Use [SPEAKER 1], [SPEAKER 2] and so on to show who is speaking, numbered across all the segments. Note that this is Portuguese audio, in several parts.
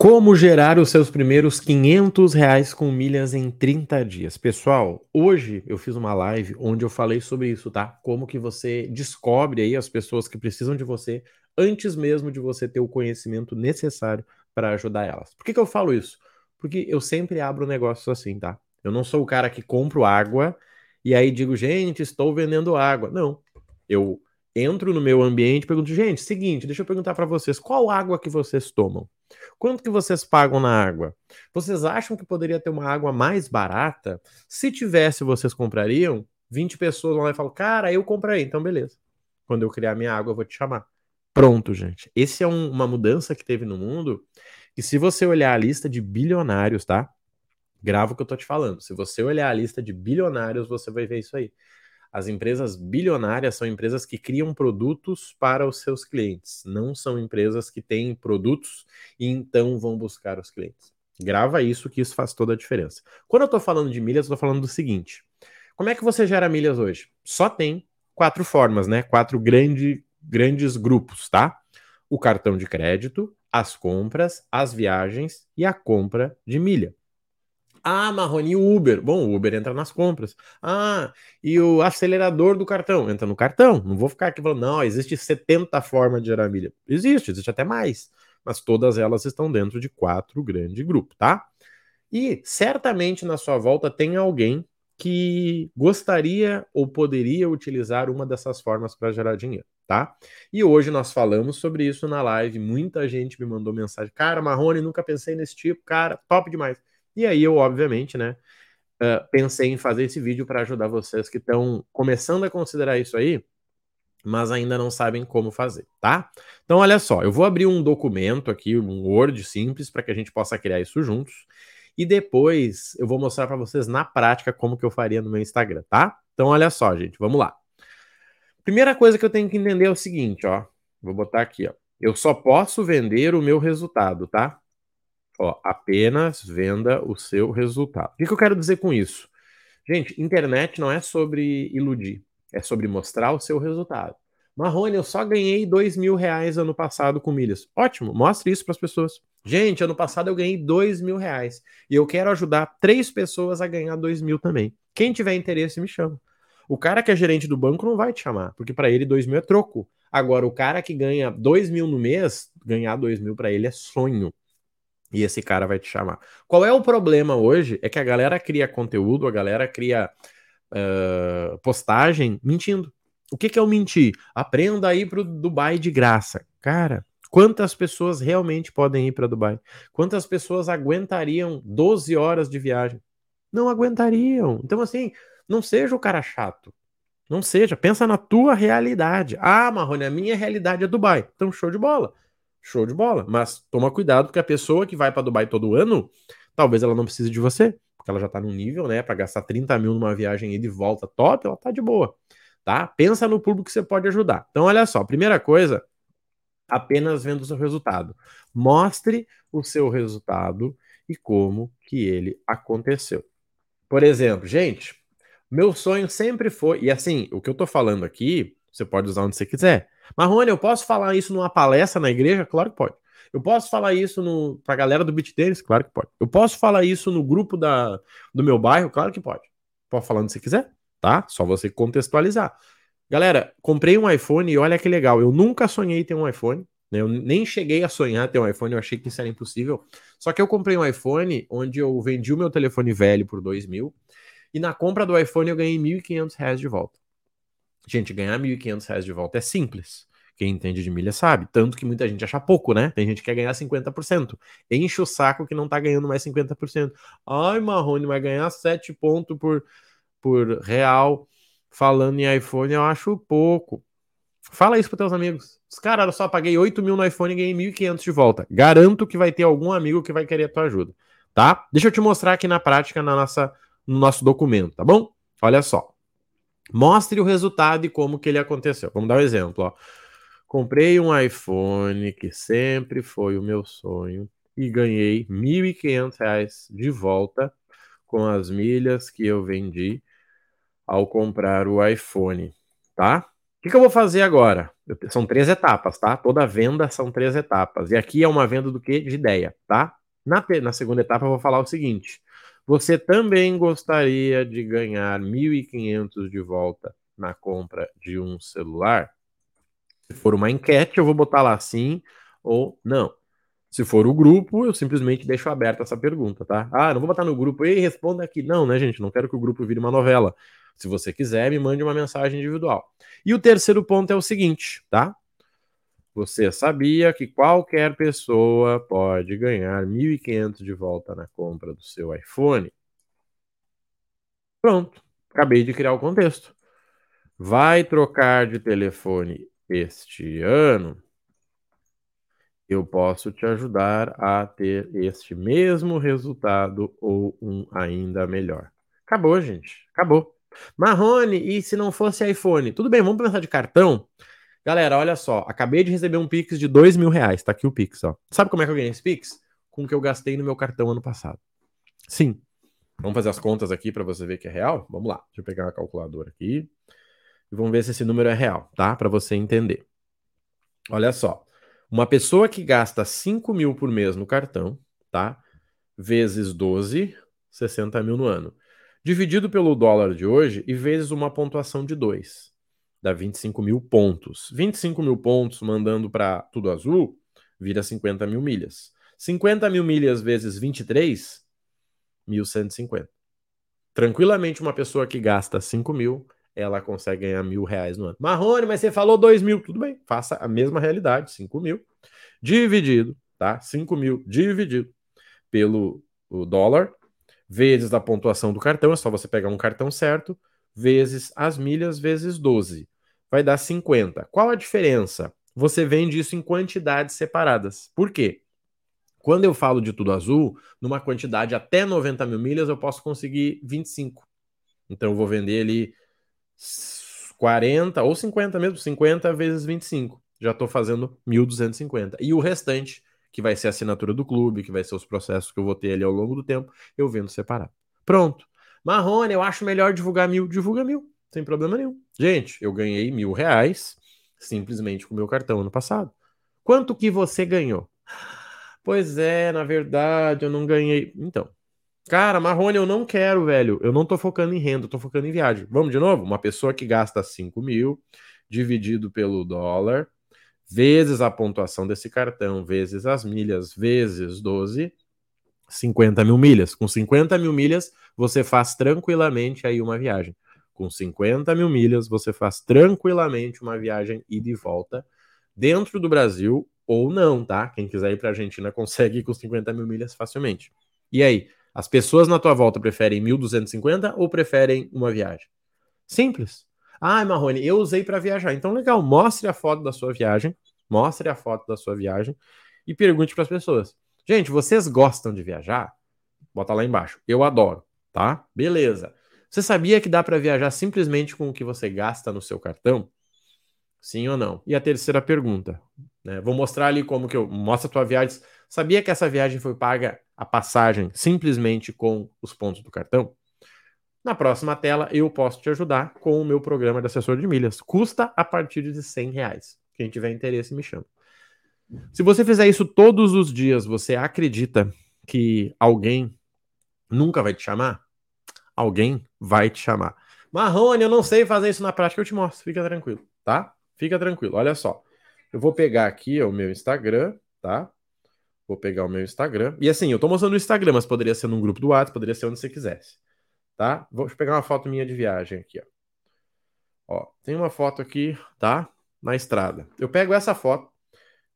[SPEAKER 1] Como gerar os seus primeiros 500 reais com milhas em 30 dias? Pessoal, hoje eu fiz uma live onde eu falei sobre isso, tá? Como que você descobre aí as pessoas que precisam de você antes mesmo de você ter o conhecimento necessário para ajudar elas. Por que, que eu falo isso? Porque eu sempre abro negócios assim, tá? Eu não sou o cara que compro água e aí digo, gente, estou vendendo água. Não. Eu entro no meu ambiente e pergunto, gente, seguinte, deixa eu perguntar para vocês, qual água que vocês tomam? Quanto que vocês pagam na água? Vocês acham que poderia ter uma água mais barata? Se tivesse, vocês comprariam? 20 pessoas lá e falam, cara, eu comprei, então beleza. Quando eu criar minha água, eu vou te chamar. Pronto, gente. Esse é um, uma mudança que teve no mundo. E se você olhar a lista de bilionários, tá? Grava o que eu tô te falando. Se você olhar a lista de bilionários, você vai ver isso aí. As empresas bilionárias são empresas que criam produtos para os seus clientes, não são empresas que têm produtos e então vão buscar os clientes. Grava isso que isso faz toda a diferença. Quando eu estou falando de milhas, eu estou falando do seguinte: como é que você gera milhas hoje? Só tem quatro formas, né? Quatro grande, grandes grupos, tá? O cartão de crédito, as compras, as viagens e a compra de milha. Ah, Marrone, e o Uber? Bom, o Uber entra nas compras. Ah, e o acelerador do cartão? Entra no cartão. Não vou ficar aqui falando, não, existe 70 formas de gerar milha. Existe, existe até mais. Mas todas elas estão dentro de quatro grandes grupos, tá? E certamente na sua volta tem alguém que gostaria ou poderia utilizar uma dessas formas para gerar dinheiro, tá? E hoje nós falamos sobre isso na live. Muita gente me mandou mensagem. Cara, Marrone, nunca pensei nesse tipo. Cara, top demais. E aí eu, obviamente, né, uh, pensei em fazer esse vídeo para ajudar vocês que estão começando a considerar isso aí, mas ainda não sabem como fazer, tá? Então, olha só, eu vou abrir um documento aqui, um Word simples, para que a gente possa criar isso juntos. E depois eu vou mostrar para vocês na prática como que eu faria no meu Instagram, tá? Então, olha só, gente, vamos lá. Primeira coisa que eu tenho que entender é o seguinte, ó. Vou botar aqui, ó. Eu só posso vender o meu resultado, tá? Ó, apenas venda o seu resultado. O que, que eu quero dizer com isso? Gente, internet não é sobre iludir, é sobre mostrar o seu resultado. Marrone, eu só ganhei dois mil reais ano passado com milhas. Ótimo, mostre isso para as pessoas. Gente, ano passado eu ganhei dois mil reais e eu quero ajudar três pessoas a ganhar dois mil também. Quem tiver interesse, me chama. O cara que é gerente do banco não vai te chamar, porque para ele dois mil é troco. Agora, o cara que ganha dois mil no mês, ganhar dois mil para ele é sonho. E esse cara vai te chamar. Qual é o problema hoje? É que a galera cria conteúdo, a galera cria uh, postagem mentindo. O que, que é o mentir? Aprenda a ir para Dubai de graça. Cara, quantas pessoas realmente podem ir para Dubai? Quantas pessoas aguentariam 12 horas de viagem? Não aguentariam. Então, assim, não seja o cara chato. Não seja. Pensa na tua realidade. Ah, Marrone, a minha realidade é Dubai. Então, show de bola. Show de bola. Mas toma cuidado, porque a pessoa que vai para Dubai todo ano, talvez ela não precise de você. Porque ela já tá num nível, né? Para gastar 30 mil numa viagem e de volta top, ela tá de boa. Tá? Pensa no público que você pode ajudar. Então, olha só, primeira coisa, apenas vendo o seu resultado. Mostre o seu resultado e como que ele aconteceu. Por exemplo, gente, meu sonho sempre foi, e assim, o que eu tô falando aqui, você pode usar onde você quiser. Marrone, eu posso falar isso numa palestra na igreja? Claro que pode. Eu posso falar isso no, pra galera do beat tênis? Claro que pode. Eu posso falar isso no grupo da, do meu bairro? Claro que pode. Pode falar onde você quiser, tá? Só você contextualizar. Galera, comprei um iPhone e olha que legal. Eu nunca sonhei ter um iPhone. Né? Eu nem cheguei a sonhar ter um iPhone, eu achei que isso era impossível. Só que eu comprei um iPhone onde eu vendi o meu telefone velho por 2 mil. E na compra do iPhone eu ganhei 1.500 reais de volta. Gente, ganhar R$ 1.500 de volta é simples. Quem entende de milha sabe. Tanto que muita gente acha pouco, né? Tem gente que quer ganhar 50%. Enche o saco que não tá ganhando mais 50%. Ai, Marrone, vai ganhar 7 pontos por, por real. Falando em iPhone, eu acho pouco. Fala isso para teus amigos. Os caras, eu só paguei 8 mil no iPhone e ganhei 1.500 de volta. Garanto que vai ter algum amigo que vai querer a tua ajuda, tá? Deixa eu te mostrar aqui na prática na nossa, no nosso documento, tá bom? Olha só. Mostre o resultado e como que ele aconteceu. Vamos dar um exemplo. Ó. Comprei um iPhone, que sempre foi o meu sonho, e ganhei R$ 1.500 de volta com as milhas que eu vendi ao comprar o iPhone, tá? O que, que eu vou fazer agora? São três etapas, tá? Toda venda são três etapas. E aqui é uma venda do que? De ideia, tá? Na, na segunda etapa eu vou falar o seguinte. Você também gostaria de ganhar 1.500 de volta na compra de um celular? Se for uma enquete, eu vou botar lá sim ou não. Se for o grupo, eu simplesmente deixo aberta essa pergunta, tá? Ah, não vou botar no grupo e responda aqui. Não, né, gente? Não quero que o grupo vire uma novela. Se você quiser, me mande uma mensagem individual. E o terceiro ponto é o seguinte, tá? Você sabia que qualquer pessoa pode ganhar 1.500 de volta na compra do seu iPhone? Pronto, acabei de criar o contexto. Vai trocar de telefone este ano? Eu posso te ajudar a ter este mesmo resultado ou um ainda melhor. Acabou, gente. Acabou. Marrone, e se não fosse iPhone? Tudo bem, vamos pensar de cartão? Galera, olha só, acabei de receber um Pix de dois mil reais. Tá aqui o Pix, ó. Sabe como é que eu ganhei esse Pix? Com o que eu gastei no meu cartão ano passado. Sim. Vamos fazer as contas aqui para você ver que é real? Vamos lá. Deixa eu pegar uma calculadora aqui. E vamos ver se esse número é real, tá? Para você entender. Olha só. Uma pessoa que gasta 5 mil por mês no cartão, tá? Vezes 12, 60 mil no ano dividido pelo dólar de hoje e vezes uma pontuação de 2. Dá 25 mil pontos. 25 mil pontos mandando para tudo azul vira 50 mil milhas. 50 mil milhas vezes 23, 1.150. Tranquilamente, uma pessoa que gasta 5 mil, ela consegue ganhar mil reais no ano. Marrone, mas você falou 2 mil. Tudo bem, faça a mesma realidade, 5 mil, dividido, tá? 5 mil dividido pelo dólar, vezes a pontuação do cartão, é só você pegar um cartão certo, vezes as milhas, vezes 12. Vai dar 50. Qual a diferença? Você vende isso em quantidades separadas. Por quê? Quando eu falo de tudo azul, numa quantidade até 90 mil milhas, eu posso conseguir 25. Então eu vou vender ali 40 ou 50 mesmo, 50 vezes 25. Já estou fazendo 1.250. E o restante que vai ser a assinatura do clube, que vai ser os processos que eu vou ter ali ao longo do tempo, eu vendo separado. Pronto. Marrone, eu acho melhor divulgar mil. Divulga mil, sem problema nenhum. Gente, eu ganhei mil reais simplesmente com o meu cartão ano passado. Quanto que você ganhou? Pois é, na verdade, eu não ganhei. Então, cara, Marrone, eu não quero, velho. Eu não tô focando em renda, eu tô focando em viagem. Vamos de novo? Uma pessoa que gasta 5 mil dividido pelo dólar vezes a pontuação desse cartão, vezes as milhas, vezes 12, 50 mil milhas. Com 50 mil milhas, você faz tranquilamente aí uma viagem. Com 50 mil milhas, você faz tranquilamente uma viagem ida e volta dentro do Brasil ou não, tá? Quem quiser ir para a Argentina consegue ir com 50 mil milhas facilmente. E aí, as pessoas na tua volta preferem 1.250 ou preferem uma viagem? Simples. Ah, Marrone, eu usei para viajar. Então, legal, mostre a foto da sua viagem, mostre a foto da sua viagem e pergunte para as pessoas. Gente, vocês gostam de viajar? Bota lá embaixo. Eu adoro, tá? Beleza. Você sabia que dá para viajar simplesmente com o que você gasta no seu cartão? Sim ou não? E a terceira pergunta, né? Vou mostrar ali como que eu mostra a tua viagem. Sabia que essa viagem foi paga a passagem simplesmente com os pontos do cartão? Na próxima tela, eu posso te ajudar com o meu programa de assessor de milhas. Custa a partir de 100 reais. Quem tiver interesse, me chama. Se você fizer isso todos os dias, você acredita que alguém nunca vai te chamar? Alguém vai te chamar. Marrone, eu não sei fazer isso na prática, eu te mostro. Fica tranquilo, tá? Fica tranquilo. Olha só. Eu vou pegar aqui o meu Instagram, tá? Vou pegar o meu Instagram. E assim, eu tô mostrando no Instagram, mas poderia ser num grupo do WhatsApp, poderia ser onde você quisesse tá? Vou pegar uma foto minha de viagem aqui, ó. Ó, tem uma foto aqui, tá? Na estrada. Eu pego essa foto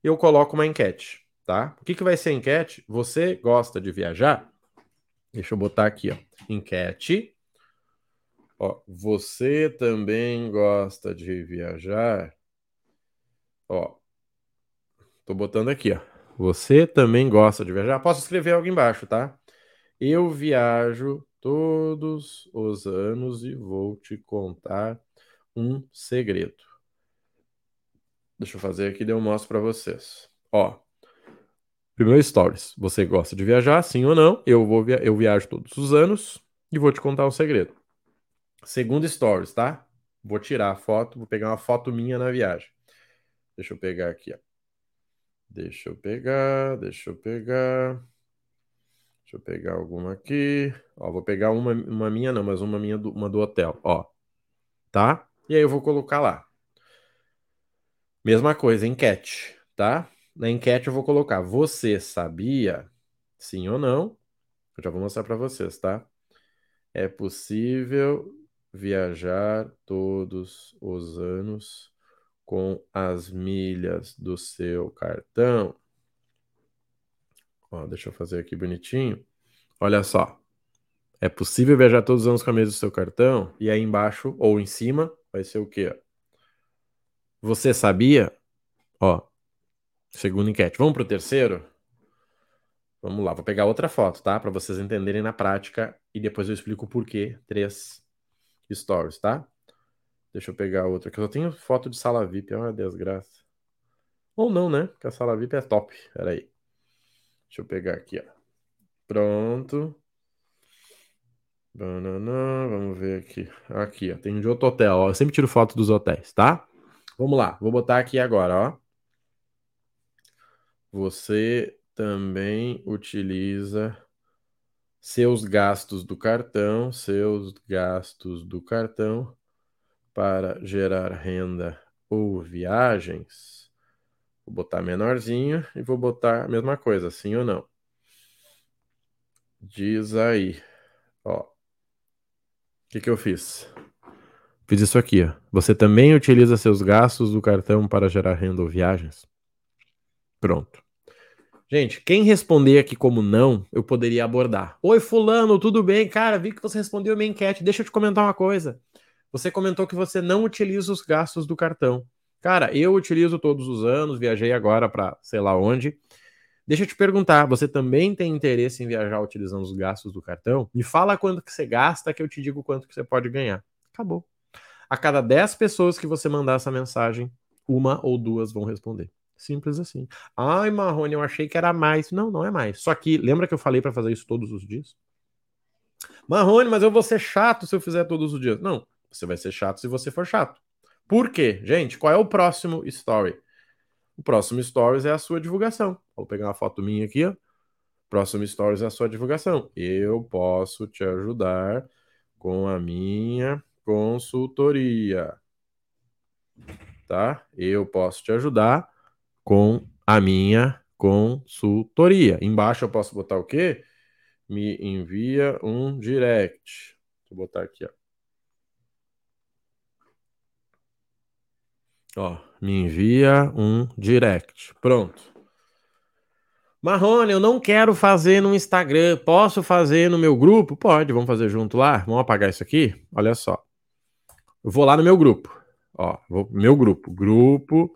[SPEAKER 1] e eu coloco uma enquete, tá? O que, que vai ser a enquete? Você gosta de viajar? Deixa eu botar aqui, ó. Enquete. Ó, você também gosta de viajar? Ó, tô botando aqui, ó. Você também gosta de viajar? Posso escrever algo embaixo, tá? Eu viajo todos os anos e vou te contar um segredo. Deixa eu fazer aqui e eu mostro para vocês. Ó, primeiro stories. Você gosta de viajar, sim ou não? Eu vou via eu viajo todos os anos e vou te contar um segredo. Segundo stories, tá? Vou tirar a foto, vou pegar uma foto minha na viagem. Deixa eu pegar aqui, ó. Deixa eu pegar, deixa eu pegar. Deixa eu pegar alguma aqui. Ó, vou pegar uma, uma minha não, mas uma minha do, uma do hotel, ó. Tá? E aí eu vou colocar lá. Mesma coisa, enquete, tá? Na enquete eu vou colocar: você sabia? Sim ou não? Eu já vou mostrar para vocês, tá? É possível viajar todos os anos com as milhas do seu cartão? Ó, deixa eu fazer aqui bonitinho. Olha só. É possível viajar todos os anos com a milhas do seu cartão? E aí embaixo ou em cima vai ser o quê? Você sabia? Ó, segunda enquete. Vamos pro terceiro? Vamos lá, vou pegar outra foto, tá? Para vocês entenderem na prática e depois eu explico o porquê. Três stories, tá? Deixa eu pegar outra, eu só tenho foto de sala VIP, é uma desgraça. Ou não, né? Porque a sala VIP é top. Pera aí. Deixa eu pegar aqui, ó. Pronto. Banana, vamos ver aqui. Aqui, ó. Tem de outro hotel, ó. Eu sempre tiro foto dos hotéis, tá? Vamos lá. Vou botar aqui agora, ó. Você também utiliza seus gastos do cartão, seus gastos do cartão para gerar renda ou viagens. Vou botar menorzinho e vou botar a mesma coisa, sim ou não. Diz aí, ó. O que, que eu fiz? Fiz isso aqui, ó. Você também utiliza seus gastos do cartão para gerar renda ou viagens? Pronto. Gente, quem responder aqui como não, eu poderia abordar. Oi, fulano, tudo bem? Cara, vi que você respondeu a minha enquete. Deixa eu te comentar uma coisa. Você comentou que você não utiliza os gastos do cartão. Cara, eu utilizo todos os anos, viajei agora para sei lá onde. Deixa eu te perguntar, você também tem interesse em viajar utilizando os gastos do cartão? Me fala quanto que você gasta que eu te digo quanto que você pode ganhar. Acabou. A cada 10 pessoas que você mandar essa mensagem, uma ou duas vão responder. Simples assim. Ai, Marrone, eu achei que era mais. Não, não é mais. Só que lembra que eu falei para fazer isso todos os dias? Marrone, mas eu vou ser chato se eu fizer todos os dias. Não, você vai ser chato se você for chato. Por quê? Gente, qual é o próximo story? O próximo stories é a sua divulgação. Vou pegar uma foto minha aqui, ó. Próximo stories é a sua divulgação. Eu posso te ajudar com a minha consultoria. Tá? Eu posso te ajudar com a minha consultoria. Embaixo eu posso botar o quê? Me envia um direct. Vou botar aqui, ó. Ó, me envia um direct. Pronto. Marrone, eu não quero fazer no Instagram. Posso fazer no meu grupo? Pode, vamos fazer junto lá. Vamos apagar isso aqui? Olha só. Eu vou lá no meu grupo. Ó, vou, meu grupo. Grupo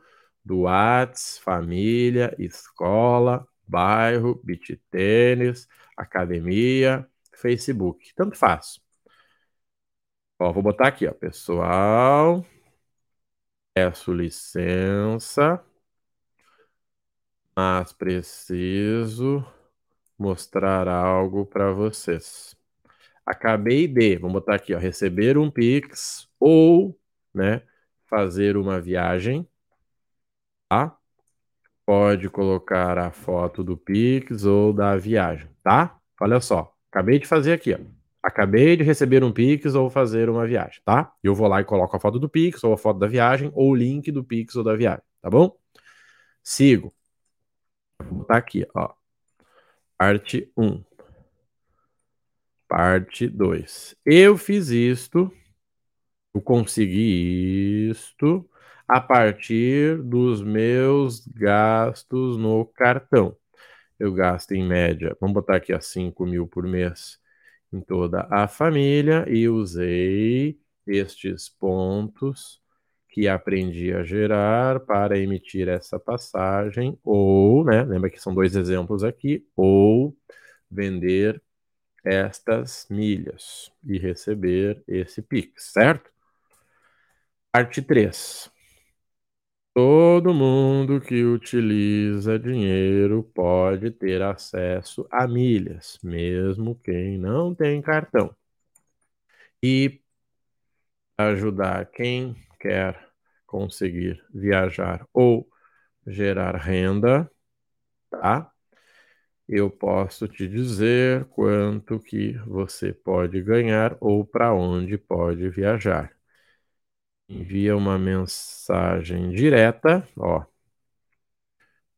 [SPEAKER 1] do Whats, família, escola, bairro, beat tênis, academia, Facebook. Tanto faz. Ó, vou botar aqui, ó, pessoal. Peço licença, mas preciso mostrar algo para vocês. Acabei de, vamos botar aqui, ó, receber um Pix ou, né, fazer uma viagem tá? Pode colocar a foto do Pix ou da viagem, tá? Olha só, acabei de fazer aqui, ó. Acabei de receber um Pix ou fazer uma viagem, tá? Eu vou lá e coloco a foto do Pix ou a foto da viagem ou o link do Pix ou da viagem, tá bom? Sigo. Botar aqui, ó. Parte 1. Parte 2. Eu fiz isto. Eu consegui isto a partir dos meus gastos no cartão. Eu gasto em média, vamos botar aqui a 5 mil por mês em toda a família e usei estes pontos que aprendi a gerar para emitir essa passagem ou, né, lembra que são dois exemplos aqui, ou vender estas milhas e receber esse Pix, certo? Parte 3. Todo mundo que utiliza dinheiro pode ter acesso a milhas, mesmo quem não tem cartão. E ajudar quem quer conseguir viajar ou gerar renda, tá? Eu posso te dizer quanto que você pode ganhar ou para onde pode viajar. Envia uma mensagem direta, ó,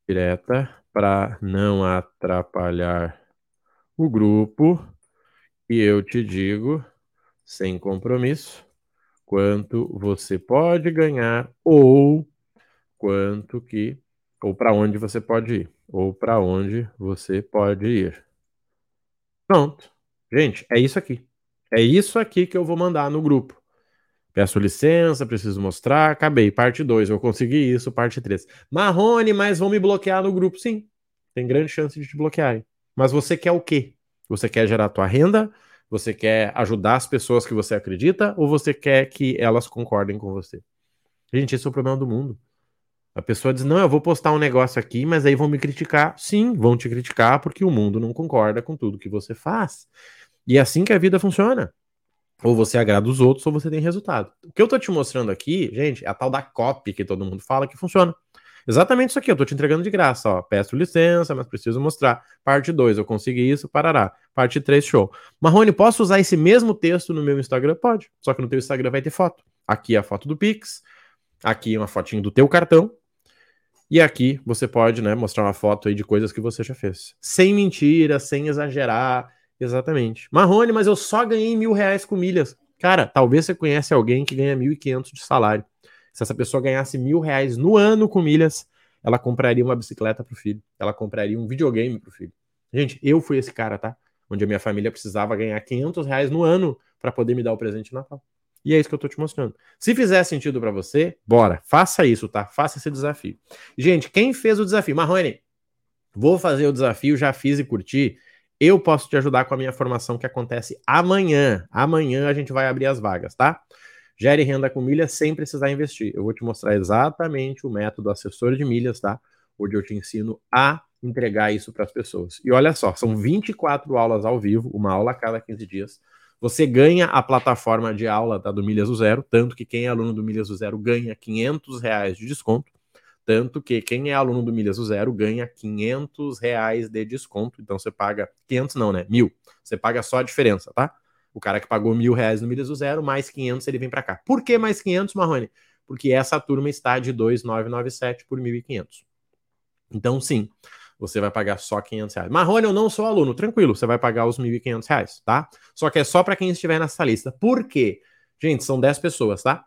[SPEAKER 1] direta para não atrapalhar o grupo e eu te digo, sem compromisso, quanto você pode ganhar ou quanto que ou para onde você pode ir, ou para onde você pode ir. Pronto. Gente, é isso aqui. É isso aqui que eu vou mandar no grupo. Peço licença, preciso mostrar, acabei. Parte 2, eu consegui isso, parte 3. Marrone, mas vão me bloquear no grupo? Sim, tem grande chance de te bloquearem. Mas você quer o quê? Você quer gerar tua renda? Você quer ajudar as pessoas que você acredita? Ou você quer que elas concordem com você? Gente, esse é o problema do mundo. A pessoa diz: Não, eu vou postar um negócio aqui, mas aí vão me criticar. Sim, vão te criticar porque o mundo não concorda com tudo que você faz. E é assim que a vida funciona. Ou você agrada os outros, ou você tem resultado. O que eu tô te mostrando aqui, gente, é a tal da copy que todo mundo fala que funciona. Exatamente isso aqui, eu tô te entregando de graça, ó. Peço licença, mas preciso mostrar. Parte 2, eu consegui isso, parará. Parte 3, show. Marrone, posso usar esse mesmo texto no meu Instagram? Pode. Só que no teu Instagram vai ter foto. Aqui é a foto do Pix, aqui é uma fotinho do teu cartão, e aqui você pode, né, mostrar uma foto aí de coisas que você já fez. Sem mentira, sem exagerar. Exatamente. Marrone, mas eu só ganhei mil reais com milhas. Cara, talvez você conhece alguém que ganha mil e quinhentos de salário. Se essa pessoa ganhasse mil reais no ano com milhas, ela compraria uma bicicleta pro filho. Ela compraria um videogame pro filho. Gente, eu fui esse cara, tá? Onde a minha família precisava ganhar 500 reais no ano para poder me dar o presente de Natal. E é isso que eu tô te mostrando. Se fizer sentido para você, bora, faça isso, tá? Faça esse desafio. Gente, quem fez o desafio? Marrone, vou fazer o desafio, já fiz e curti. Eu posso te ajudar com a minha formação que acontece amanhã. Amanhã a gente vai abrir as vagas, tá? Gere renda com milhas sem precisar investir. Eu vou te mostrar exatamente o método assessor de milhas, tá? Onde eu te ensino a entregar isso para as pessoas. E olha só, são 24 aulas ao vivo, uma aula a cada 15 dias. Você ganha a plataforma de aula da do Milhas do Zero, tanto que quem é aluno do Milhas do Zero ganha 500 reais de desconto, tanto que quem é aluno do Milhas do Zero ganha 500 reais de desconto. Então você paga 500 não, né? Mil. Você paga só a diferença, tá? O cara que pagou mil reais no Milhas do Zero, mais 500 ele vem para cá. Por que mais 500, Marrone? Porque essa turma está de 2,997 por 1.500. Então, sim, você vai pagar só 500 reais. Marrone, eu não sou aluno. Tranquilo, você vai pagar os 1.500 reais, tá? Só que é só para quem estiver nessa lista. Por quê? Gente, são 10 pessoas, tá?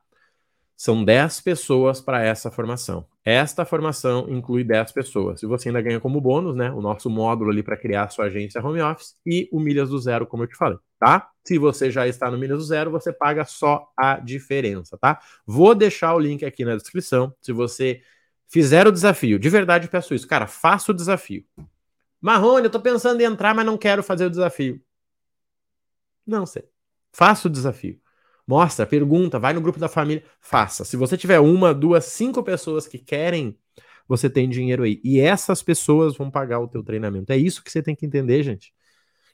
[SPEAKER 1] São 10 pessoas para essa formação. Esta formação inclui 10 pessoas. E você ainda ganha como bônus, né? O nosso módulo ali para criar a sua agência home office e o Milhas do Zero, como eu te falei, tá? Se você já está no Milhas do Zero, você paga só a diferença, tá? Vou deixar o link aqui na descrição. Se você fizer o desafio, de verdade peço isso, cara, faça o desafio. Marrone, eu tô pensando em entrar, mas não quero fazer o desafio. Não sei. Faça o desafio. Mostra, pergunta, vai no grupo da família, faça. Se você tiver uma, duas, cinco pessoas que querem, você tem dinheiro aí. E essas pessoas vão pagar o teu treinamento. É isso que você tem que entender, gente.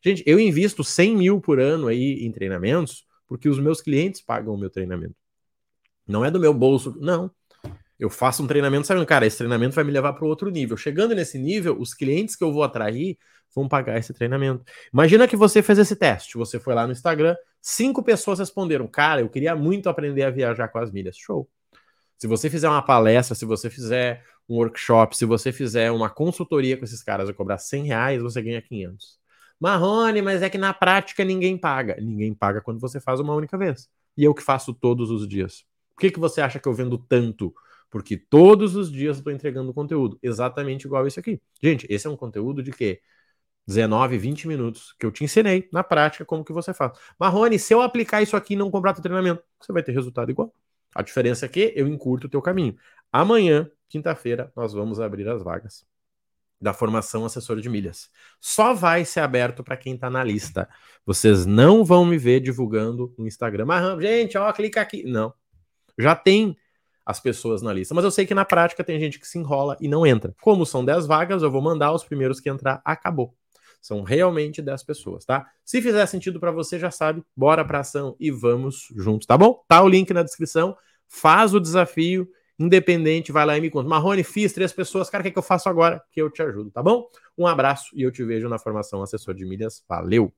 [SPEAKER 1] Gente, eu invisto 100 mil por ano aí em treinamentos porque os meus clientes pagam o meu treinamento. Não é do meu bolso, não. Eu faço um treinamento sabendo, cara, esse treinamento vai me levar para outro nível. Chegando nesse nível, os clientes que eu vou atrair vão pagar esse treinamento. Imagina que você fez esse teste, você foi lá no Instagram, cinco pessoas responderam, cara, eu queria muito aprender a viajar com as milhas. Show. Se você fizer uma palestra, se você fizer um workshop, se você fizer uma consultoria com esses caras e cobrar 100 reais, você ganha 500. Marrone, mas é que na prática ninguém paga. Ninguém paga quando você faz uma única vez. E eu que faço todos os dias. Por que, que você acha que eu vendo tanto? Porque todos os dias eu estou entregando conteúdo. Exatamente igual esse aqui. Gente, esse é um conteúdo de quê? 19, 20 minutos, que eu te ensinei na prática como que você faz. Marrone, se eu aplicar isso aqui e não comprar teu treinamento, você vai ter resultado igual. A diferença é que eu encurto o teu caminho. Amanhã, quinta-feira, nós vamos abrir as vagas da formação assessor de milhas. Só vai ser aberto para quem está na lista. Vocês não vão me ver divulgando no Instagram. Mas, gente, ó, clica aqui. Não. Já tem as pessoas na lista. Mas eu sei que na prática tem gente que se enrola e não entra. Como são 10 vagas, eu vou mandar os primeiros que entrar, acabou. São realmente 10 pessoas, tá? Se fizer sentido para você, já sabe, bora pra ação e vamos juntos, tá bom? Tá o link na descrição, faz o desafio independente, vai lá e me conta. Marrone, fiz três pessoas, cara, o que, é que eu faço agora? Que eu te ajudo, tá bom? Um abraço e eu te vejo na formação assessor de milhas. Valeu!